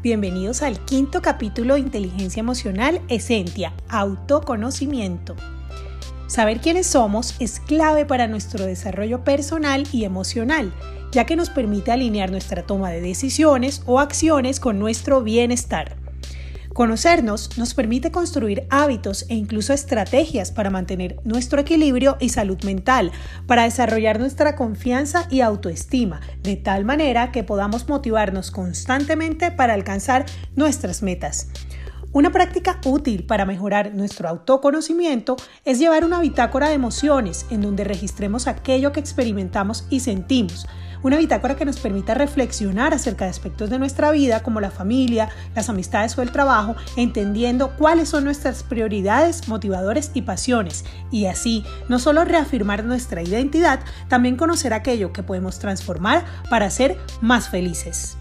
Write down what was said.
Bienvenidos al quinto capítulo de Inteligencia Emocional Esentia, Autoconocimiento. Saber quiénes somos es clave para nuestro desarrollo personal y emocional, ya que nos permite alinear nuestra toma de decisiones o acciones con nuestro bienestar. Conocernos nos permite construir hábitos e incluso estrategias para mantener nuestro equilibrio y salud mental, para desarrollar nuestra confianza y autoestima, de tal manera que podamos motivarnos constantemente para alcanzar nuestras metas. Una práctica útil para mejorar nuestro autoconocimiento es llevar una bitácora de emociones en donde registremos aquello que experimentamos y sentimos. Una bitácora que nos permita reflexionar acerca de aspectos de nuestra vida como la familia, las amistades o el trabajo, entendiendo cuáles son nuestras prioridades, motivadores y pasiones. Y así, no solo reafirmar nuestra identidad, también conocer aquello que podemos transformar para ser más felices.